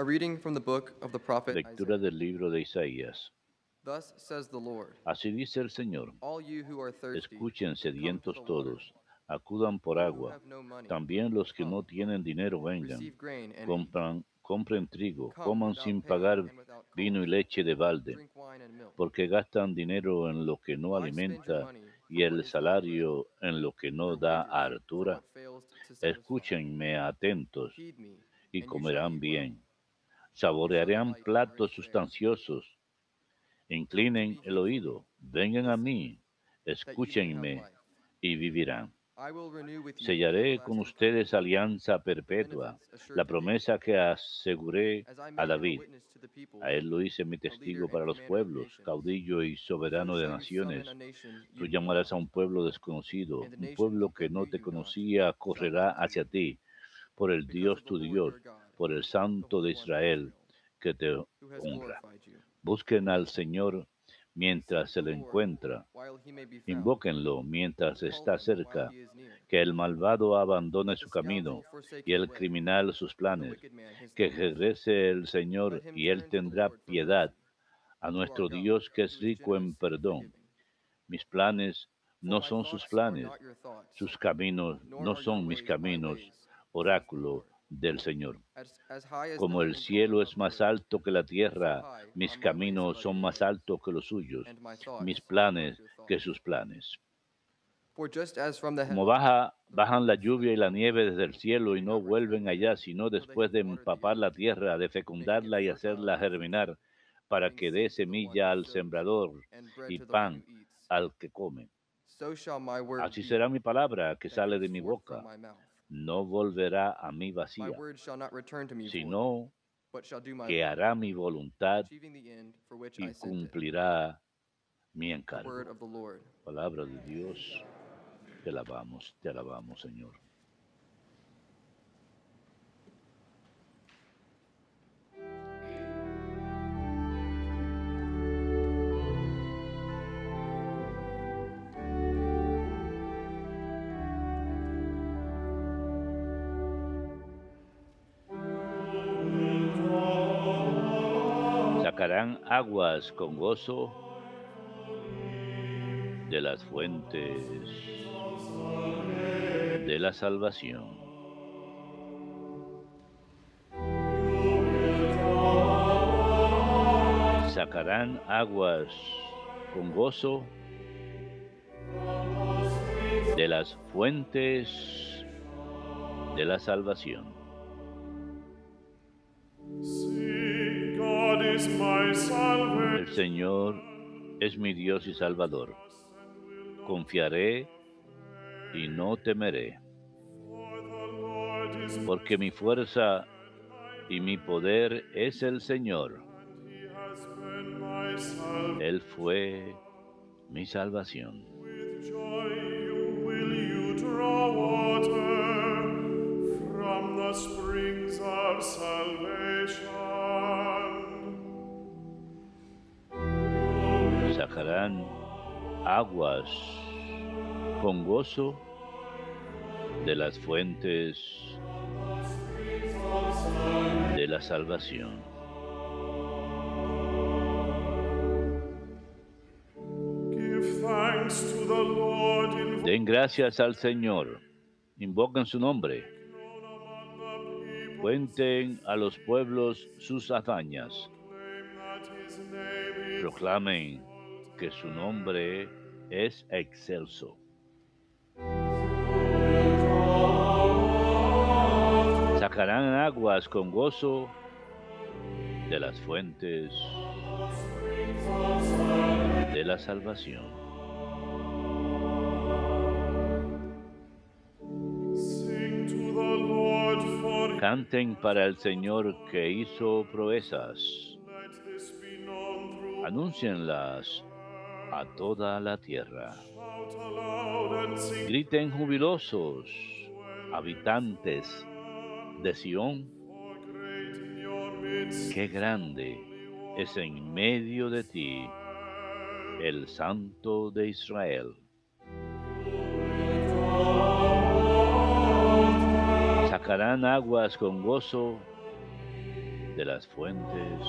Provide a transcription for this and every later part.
A reading from the book of the prophet Lectura Isaiah. del libro de Isaías. Thus says the Lord, Así dice el Señor. all you who are thirsty, Escuchen, sedientos todos, acudan por agua. have no money, También los que no tienen dinero vengan. Compran, compren trigo, Come coman sin pagar vino y leche de balde, porque gastan dinero en lo que no alimenta y el salario en lo que no da hartura. Escúchenme atentos y comerán bien. Saborearán platos sustanciosos. Inclinen el oído, vengan a mí, escúchenme y vivirán. Sellaré con ustedes alianza perpetua, la promesa que aseguré a David. A él lo hice mi testigo para los pueblos, caudillo y So soberano de naciones. Tú llamarás a un pueblo desconocido, un pueblo que no te conocía correrá hacia ti, por el Dios tu Dios, por el Santo de Israel, que te honra. Busquen al Señor mientras se le encuentra, invóquenlo mientras está cerca, que el malvado abandone su camino y el criminal sus planes, que regrese el Señor y Él tendrá piedad a nuestro Dios que es rico en perdón. Mis planes no son sus planes, sus caminos no son mis caminos, oráculo. Del Señor. Como el cielo es más alto que la tierra, mis caminos son más altos que los suyos, mis planes que sus planes. Como baja, bajan la lluvia y la nieve desde el cielo y no vuelven allá, sino después de empapar la tierra, de fecundarla y hacerla germinar, para que dé semilla al sembrador y pan al que come. Así será mi palabra que sale de mi boca. No volverá a mí vacía, word shall not return to me void, sino que hará mi voluntad y cumplirá mi The word encargo. of the Lord. Palabra de Dios, te alabamos, te alabamos, Señor. Sacarán aguas con gozo de las fuentes de la salvación. Sacarán aguas con gozo de las fuentes de la salvación. El. Señor es mi Dios y Salvador. Confiaré y no temeré, porque mi fuerza y mi poder es el Señor. Él fue mi salvación. Springs of salvation. Sacarán aguas con gozo de las fuentes de la salvación. Den gracias al Señor, invoquen su nombre, cuenten a los pueblos sus hazañas, proclamen que su nombre es excelso. Sacarán aguas con gozo de las fuentes de la salvación. Canten para el Señor que hizo proezas. Anúncienlas a toda la tierra. Griten jubilosos, habitantes de Sión, qué grande es en medio de ti el Santo de Israel. Sacarán aguas con gozo de las fuentes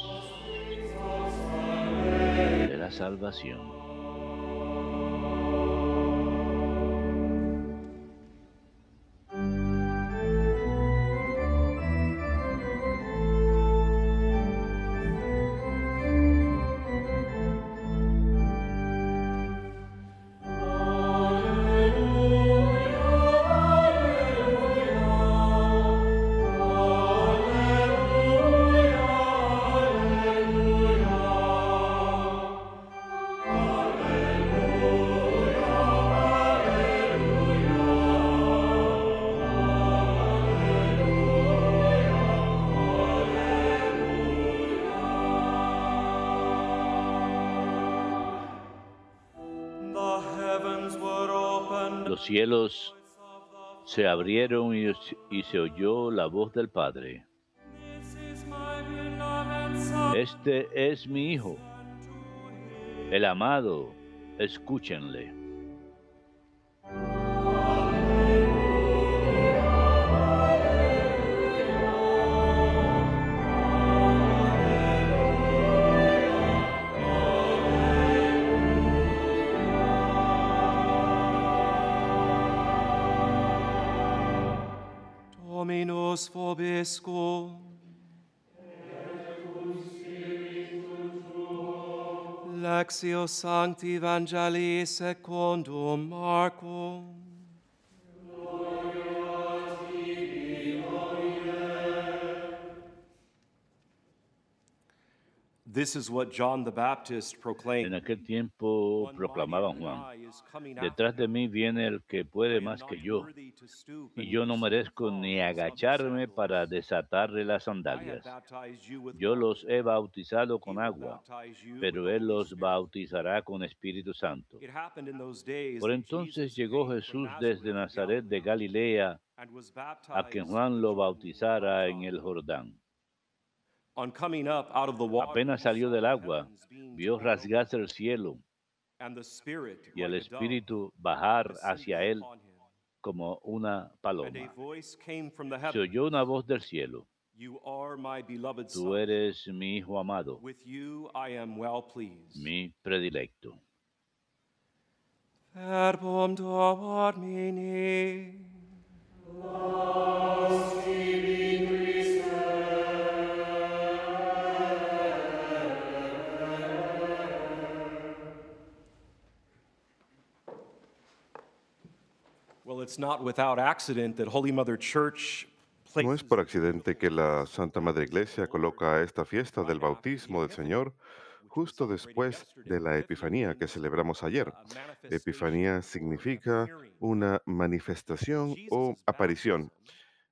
de la salvación. Los cielos se abrieron y, se oyó la voz del Padre. Este es mi Hijo, el amado, escúchenle. Vobiscum. Lectio Sancti Evangelii secundum Marcum. This is what John the Baptist En proclaimed. aquel tiempo proclamaban Juan, detrás de mí viene el que puede más que yo, y yo no merezco ni agacharme para desatarle las sandalias. Yo los he bautizado con agua, pero él los bautizará con Espíritu Santo. Por entonces llegó Jesús desde Nazaret de Galilea a que Juan lo bautizara en el Jordán. Apenas salió del agua, vio rasgarse el cielo y el Espíritu bajar hacia él como una paloma. Se oyó una voz del cielo. Tú eres mi Hijo amado, With you I am well pleased. mi predilecto. Verbum No es por accidente que la Santa Madre Iglesia coloca esta fiesta del bautismo del Señor justo después de la Epifanía que celebramos ayer. Epifanía significa una manifestación o aparición.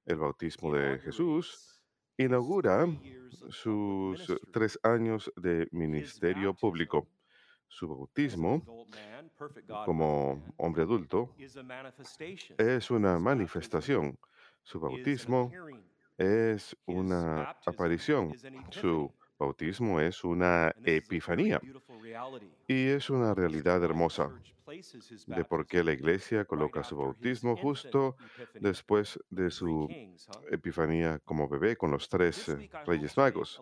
El bautismo de Jesús inaugura sus tres años de ministerio público. Su bautismo como hombre adulto es una manifestación. Su bautismo es una aparición. Su bautismo es una epifanía. Y es una realidad hermosa de por qué la iglesia coloca su bautismo justo después de su epifanía como bebé con los tres reyes magos.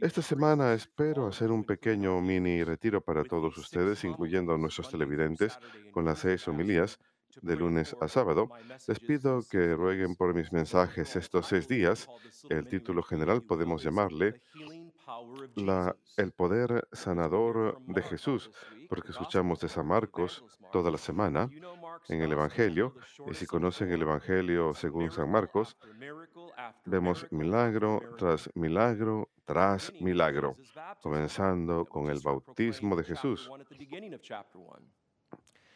Esta semana espero hacer un pequeño mini retiro para todos ustedes, incluyendo a nuestros televidentes, con las seis homilías de lunes a sábado. Les pido que rueguen por mis mensajes estos seis días. El título general podemos llamarle la, El poder sanador de Jesús, porque escuchamos de San Marcos toda la semana en el Evangelio. Y si conocen el Evangelio según San Marcos, vemos milagro tras milagro tras milagro, comenzando con el bautismo de Jesús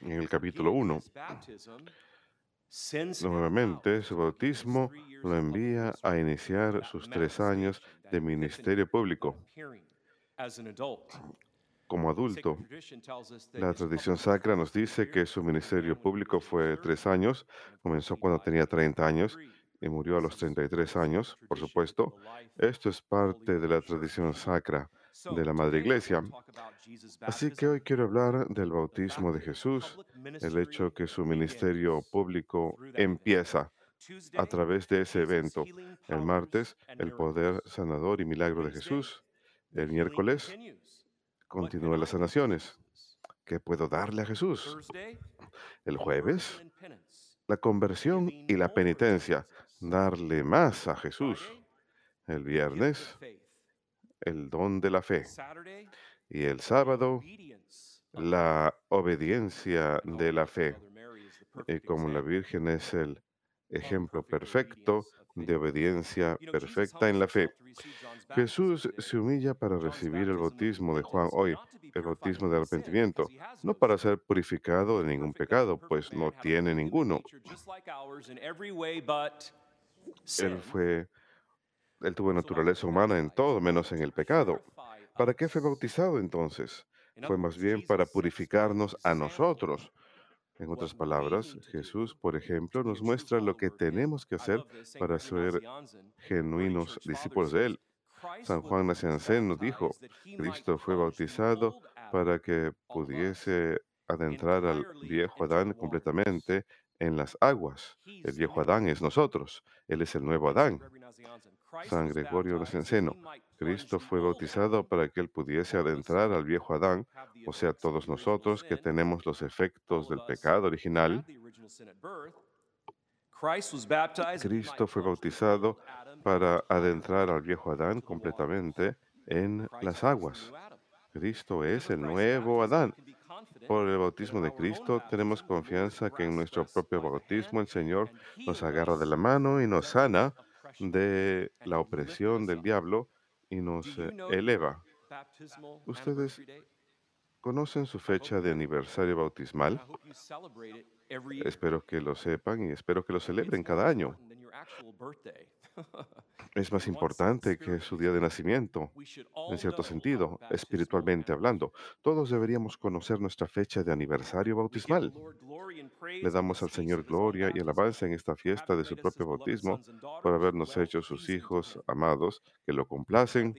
en el capítulo 1. Nuevamente, su bautismo lo envía a iniciar sus tres años de ministerio público como adulto. La tradición sacra nos dice que su ministerio público fue tres años, comenzó cuando tenía 30 años y murió a los 33 años, por supuesto. Esto es parte de la tradición sacra de la Madre Iglesia. Así que hoy quiero hablar del bautismo de Jesús, el hecho que su ministerio público empieza a través de ese evento. El martes, el poder sanador y milagro de Jesús. El miércoles, continúa las sanaciones. ¿Qué puedo darle a Jesús? El jueves, la conversión y la penitencia. Darle más a Jesús. El viernes, el don de la fe. Y el sábado, la obediencia de la fe. Y como la Virgen es el ejemplo perfecto de obediencia perfecta en la fe. Jesús se humilla para recibir el bautismo de Juan hoy, el bautismo de arrepentimiento, no para ser purificado de ningún pecado, pues no tiene ninguno. Él fue, él tuvo naturaleza humana en todo, menos en el pecado. ¿Para qué fue bautizado entonces? Fue más bien para purificarnos a nosotros. En otras palabras, Jesús, por ejemplo, nos muestra lo que tenemos que hacer para ser genuinos discípulos de Él. San Juan Naciancén nos dijo, Cristo fue bautizado para que pudiese adentrar al viejo Adán completamente en las aguas. El viejo Adán es nosotros, Él es el nuevo Adán. San Gregorio Nacianceno, Cristo fue bautizado para que Él pudiese adentrar al viejo Adán, o sea, todos nosotros que tenemos los efectos del pecado original. Cristo fue bautizado para adentrar al viejo Adán completamente en las aguas. Cristo es el nuevo Adán. Por el bautismo de Cristo tenemos confianza que en nuestro propio bautismo el Señor nos agarra de la mano y nos sana de la opresión del diablo y nos eh, eleva. ¿Ustedes conocen su fecha de aniversario bautismal? Espero que lo sepan y espero que lo celebren cada año. Es más importante que su día de nacimiento, en cierto sentido, espiritualmente hablando. Todos deberíamos conocer nuestra fecha de aniversario bautismal. Le damos al Señor gloria y alabanza en esta fiesta de su propio bautismo por habernos hecho sus hijos amados que lo complacen.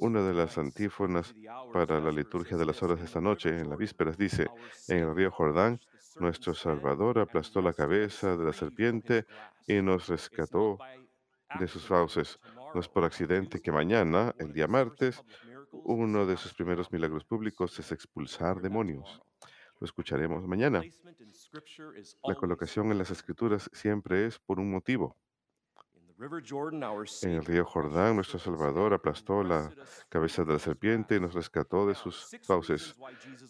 Una de las antífonas para la liturgia de las horas de esta noche, en la vísperas, dice, en el río Jordán, nuestro Salvador aplastó la cabeza de la serpiente y nos rescató de sus fauces. No es por accidente que mañana, el día martes, uno de sus primeros milagros públicos es expulsar demonios. Lo escucharemos mañana. La colocación en las escrituras siempre es por un motivo. En el río Jordán, nuestro Salvador aplastó la cabeza de la serpiente y nos rescató de sus fauces.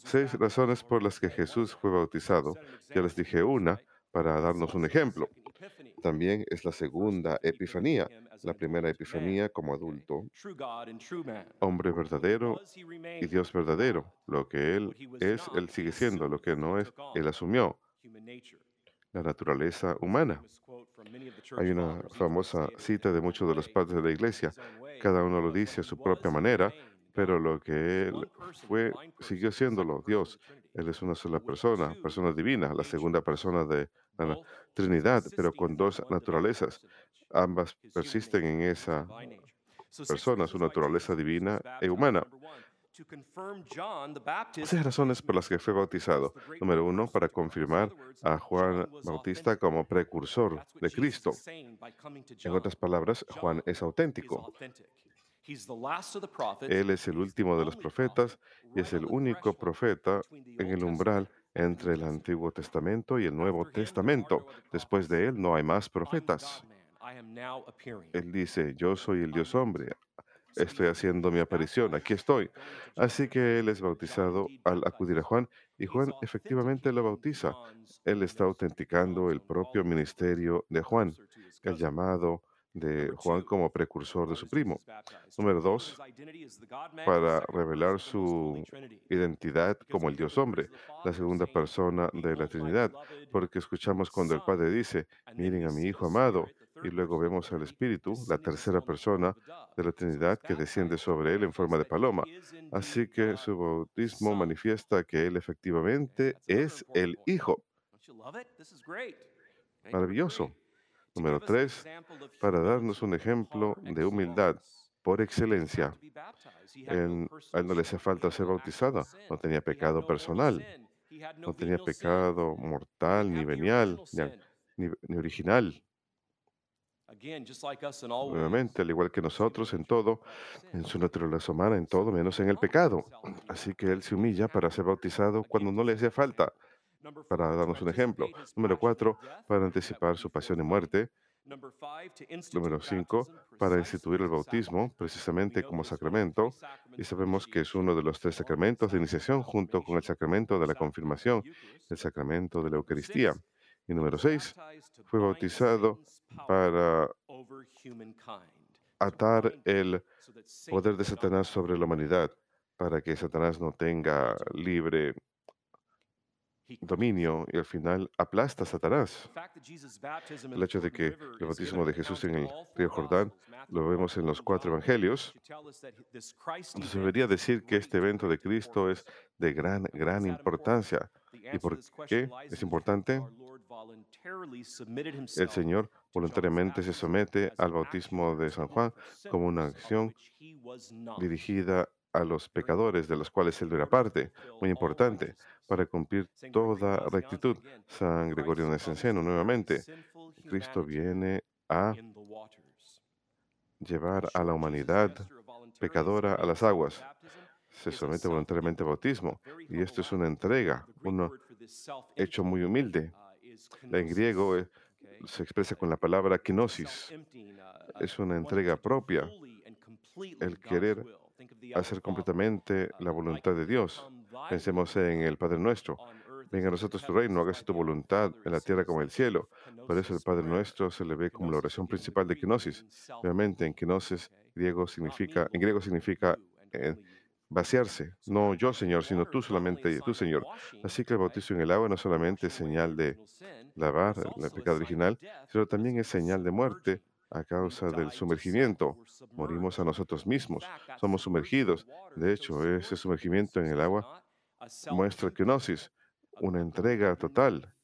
Seis razones por las que Jesús fue bautizado. Ya les dije una para darnos un ejemplo. También es la segunda epifanía, la primera epifanía como adulto, hombre verdadero y Dios verdadero. Lo que Él es, Él sigue siendo. Lo que no es, Él asumió la naturaleza humana. Hay una famosa cita de muchos de los padres de la iglesia. Cada uno lo dice a su propia manera, pero lo que Él fue, siguió siéndolo, Dios. Él es una sola persona, persona divina, la segunda persona de la Trinidad, pero con dos naturalezas. Ambas persisten en esa persona, su naturaleza divina e humana. Seis razones por las que fue bautizado. Número uno, para confirmar a Juan Bautista como precursor de Cristo. En otras palabras, Juan es auténtico. Él es el último de los profetas y es el único profeta en el umbral entre el Antiguo Testamento y el Nuevo Testamento. Después de él no hay más profetas. Él dice, yo soy el Dios hombre, estoy haciendo mi aparición, aquí estoy. Así que él es bautizado al acudir a Juan y Juan efectivamente lo bautiza. Él está autenticando el propio ministerio de Juan, el llamado de Juan como precursor de su primo. Número dos, para revelar su identidad como el Dios hombre, la segunda persona de la Trinidad, porque escuchamos cuando el Padre dice, miren a mi Hijo amado, y luego vemos al Espíritu, la tercera persona de la Trinidad que desciende sobre él en forma de paloma. Así que su bautismo manifiesta que él efectivamente es el Hijo. Maravilloso. Número tres, para darnos un ejemplo de humildad por excelencia. Él, a él no le hacía falta ser bautizada, no tenía pecado personal, no tenía pecado mortal ni venial. ni, ni original. Nuevamente, al igual que nosotros en todo, en su naturaleza humana, en todo, menos en el pecado. Así que Él se humilla para ser bautizado cuando no le hacía falta. Para darnos un ejemplo. Número cuatro, para anticipar su pasión y muerte. Número cinco, para instituir el bautismo, precisamente como sacramento. Y sabemos que es uno de los tres sacramentos de iniciación junto con el sacramento de la confirmación, el sacramento de la Eucaristía. Y número seis, fue bautizado para atar el poder de Satanás sobre la humanidad, para que Satanás no tenga libre dominio y al final aplasta a Satanás. El hecho de que el bautismo de Jesús en el río Jordán lo vemos en los cuatro evangelios, nos debería decir que este evento de Cristo es de gran, gran importancia. ¿Y por qué es importante? El Señor voluntariamente se somete al bautismo de San Juan como una acción dirigida a los pecadores de los cuales él era parte, muy importante, para cumplir toda rectitud. San Gregorio Nacianceno, nuevamente, Cristo viene a llevar a la humanidad pecadora a las aguas. Se somete voluntariamente al bautismo y esto es una entrega, un hecho muy humilde. En griego eh, se expresa con la palabra kenosis. Es una entrega propia, el querer hacer completamente la voluntad de Dios. Pensemos en el Padre Nuestro. Venga a nosotros tu reino, hágase tu voluntad en la tierra como en el cielo. Por eso el Padre Nuestro se le ve como la oración principal de kenosis. Obviamente, en kenosis griego significa, en griego significa eh, vaciarse. No yo, Señor, sino tú solamente, tú, Señor. Así que el bautizo en el agua no solamente es señal de lavar el pecado original, sino también es señal de muerte a causa del sumergimiento. Morimos a nosotros mismos, somos sumergidos. De hecho, ese sumergimiento en el agua muestra kenosis, una entrega total.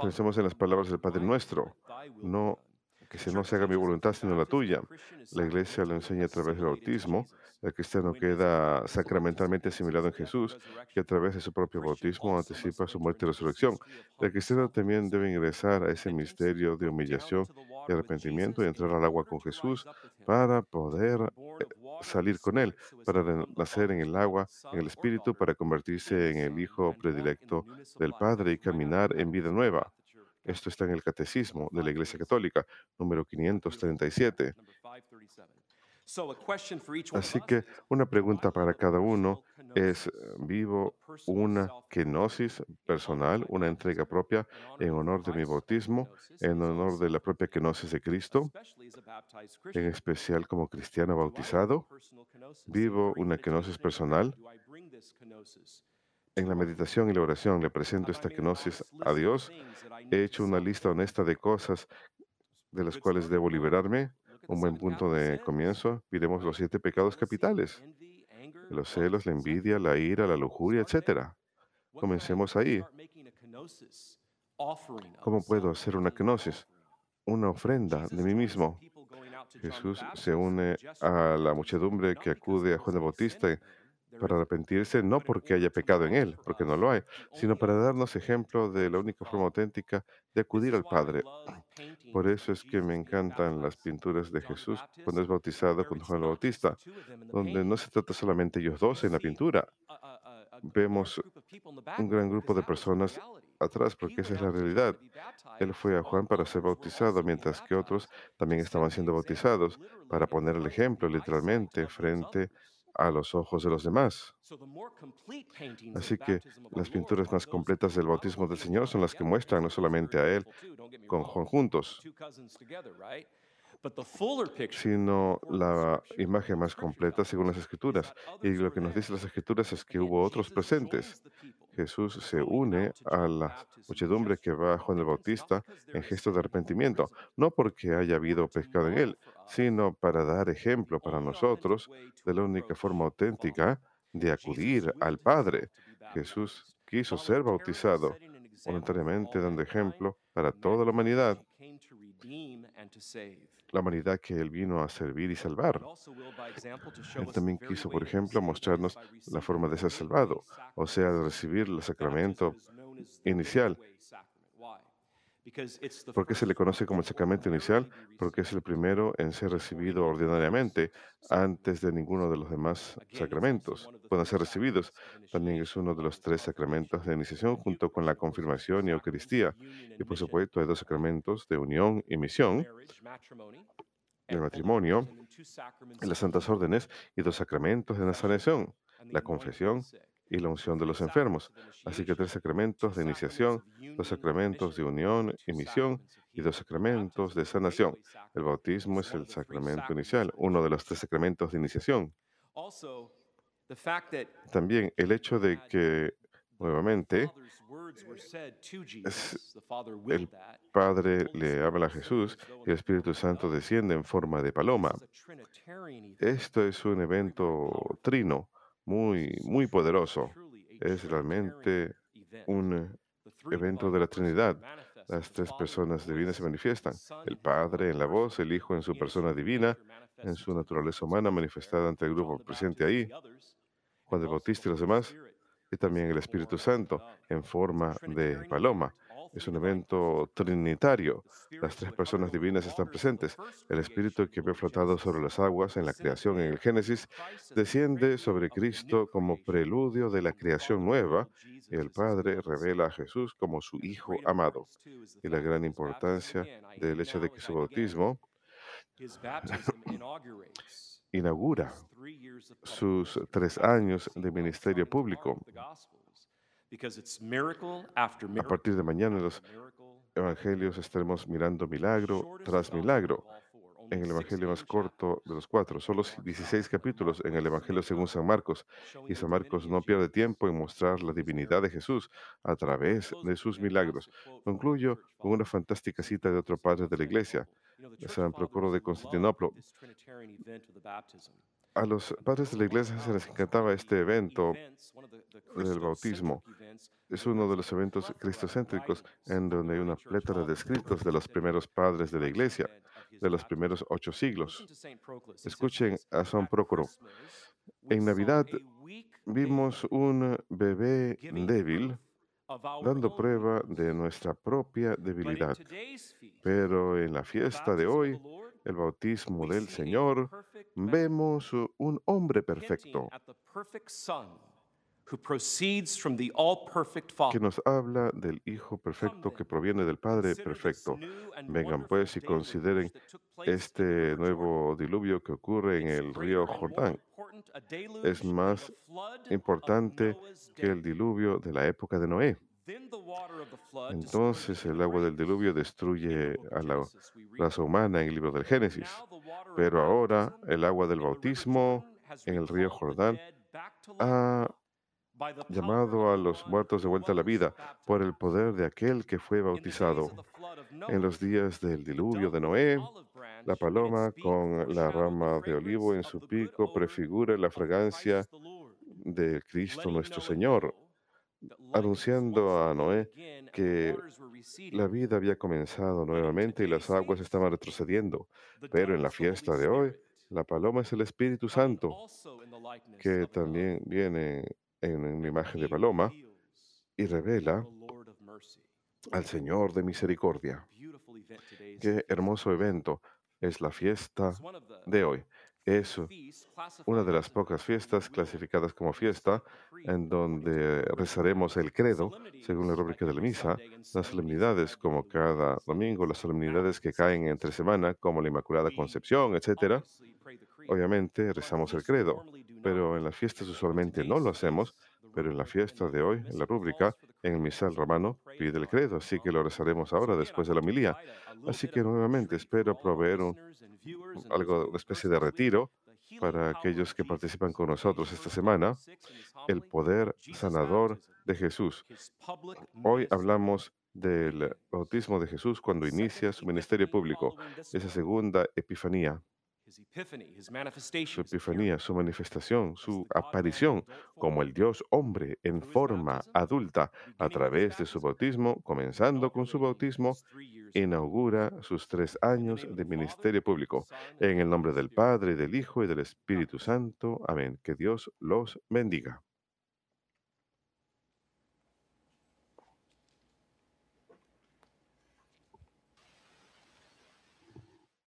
Pensemos en las palabras del Padre Nuestro. No que se no se haga mi voluntad sino la tuya. La iglesia lo enseña a través del bautismo. El cristiano queda sacramentalmente asimilado en Jesús, que a través de su propio bautismo anticipa su muerte y resurrección. El cristiano también debe ingresar a ese misterio de humillación y arrepentimiento y entrar al agua con Jesús para poder eh, salir con Él, para nacer en el agua, en el Espíritu, para convertirse en el Hijo predilecto del Padre y caminar en vida nueva. Esto está en el Catecismo de la Iglesia Católica, número 537. Así que una pregunta para cada uno es, ¿vivo una kenosis personal, una entrega propia en honor de mi bautismo, en honor de la propia kenosis de Cristo, en especial como cristiano bautizado? ¿Vivo una kenosis personal? En la meditación y la oración le presento esta kenosis a Dios. He hecho una lista honesta de cosas de las cuales debo liberarme. Un buen punto de comienzo. Pidemos los siete pecados capitales. Los celos, la envidia, la ira, la lujuria, etc. Comencemos ahí. ¿Cómo puedo hacer una kenosis? Una ofrenda de mí mismo. Jesús se une a la muchedumbre que acude a Juan el Bautista para arrepentirse, no porque haya pecado en él, porque no lo hay, sino para darnos ejemplo de la única forma auténtica de acudir al Padre. Por eso es que me encantan las pinturas de Jesús cuando es bautizado con Juan el Bautista, donde no se trata solamente ellos dos en la pintura. Vemos un gran grupo de personas atrás, porque esa es la realidad. Él fue a Juan para ser bautizado, mientras que otros también estaban siendo bautizados, para poner el ejemplo literalmente frente a los ojos de los demás. Así que las pinturas más completas del bautismo del Señor son las que muestran no solamente a Él con Juan juntos, sino la imagen más completa según las Escrituras. Y lo que nos dicen las Escrituras es que hubo otros presentes. Jesús se une a la muchedumbre que va a Juan el Bautista en gesto de arrepentimiento, no porque haya habido pecado en él, sino para dar ejemplo para nosotros de la única forma auténtica de acudir al Padre. Jesús quiso ser bautizado voluntariamente, dando ejemplo para toda la humanidad la humanidad que Él vino a servir y salvar. Él también quiso, por ejemplo, mostrarnos la forma de ser salvado, o sea, de recibir el sacramento inicial, ¿Por qué se le conoce como el sacramento inicial? Porque es el primero en ser recibido ordinariamente antes de ninguno de los demás sacramentos puedan ser recibidos. También es uno de los tres sacramentos de iniciación junto con la confirmación y Eucaristía. Y por supuesto hay dos sacramentos de unión y misión, el matrimonio, las santas órdenes y dos sacramentos de la sanación, la confesión y la unción de los enfermos. Así que tres sacramentos de iniciación, dos sacramentos de unión y misión y dos sacramentos de sanación. El bautismo es el sacramento inicial, uno de los tres sacramentos de iniciación. También el hecho de que nuevamente el Padre le habla a Jesús y el Espíritu Santo desciende en forma de paloma. Esto es un evento trino muy, muy poderoso. Es realmente un evento de la Trinidad. Las tres personas divinas se manifiestan. El Padre en la voz, el Hijo en su persona divina, en su naturaleza humana manifestada ante el grupo presente ahí, Juan el Bautista y los demás, y también el Espíritu Santo en forma de paloma. Es un evento trinitario. Las tres personas divinas están presentes. El Espíritu que había flotado sobre las aguas en la creación en el Génesis desciende sobre Cristo como preludio de la creación nueva y el Padre revela a Jesús como su Hijo amado. Y la gran importancia del hecho de que su bautismo inaugura sus tres años de ministerio público. A partir de mañana en los evangelios estaremos mirando milagro tras milagro. En el evangelio más corto de los cuatro, solo 16 capítulos en el evangelio según San Marcos. Y San Marcos no pierde tiempo en mostrar la divinidad de Jesús a través de sus milagros. Concluyo con una fantástica cita de otro padre de la iglesia, San Procuro de Constantinopla. A los padres de la iglesia se les encantaba este evento del bautismo. Es uno de los eventos cristocéntricos en donde hay una plétora de escritos de los primeros padres de la iglesia, de los primeros ocho siglos. Escuchen a San Procuro. En Navidad vimos un bebé débil dando prueba de nuestra propia debilidad. Pero en la fiesta de hoy, el bautismo del Señor, vemos un hombre perfecto que nos habla del Hijo perfecto que proviene del Padre perfecto. Vengan pues y consideren este nuevo diluvio que ocurre en el río Jordán. Es más importante que el diluvio de la época de Noé. Entonces el agua del diluvio destruye a la raza humana en el libro del Génesis. Pero ahora el agua del bautismo en el río Jordán ha llamado a los muertos de vuelta a la vida por el poder de aquel que fue bautizado. En los días del diluvio de Noé, la paloma con la rama de olivo en su pico prefigura la fragancia de Cristo nuestro Señor, anunciando a Noé que la vida había comenzado nuevamente y las aguas estaban retrocediendo. Pero en la fiesta de hoy, la paloma es el Espíritu Santo, que también viene en una imagen de paloma y revela al Señor de misericordia. Qué hermoso evento es la fiesta de hoy. Es una de las pocas fiestas clasificadas como fiesta en donde rezaremos el credo según la rúbrica de la misa, las solemnidades como cada domingo, las solemnidades que caen entre semana como la Inmaculada Concepción, etcétera. Obviamente rezamos el credo, pero en las fiestas usualmente no lo hacemos, pero en la fiesta de hoy, en la rúbrica, en el misal romano, pide el credo, así que lo rezaremos ahora después de la homilía. Así que nuevamente espero proveer un, algo, una especie de retiro para aquellos que participan con nosotros esta semana, el poder sanador de Jesús. Hoy hablamos del bautismo de Jesús cuando inicia su ministerio público, esa segunda epifanía su epifanía, su manifestación, su aparición como el Dios hombre en forma adulta a través de su bautismo, comenzando con su bautismo, inaugura sus tres años de ministerio público. En el nombre del Padre, del Hijo y del Espíritu Santo. Amén. Que Dios los bendiga.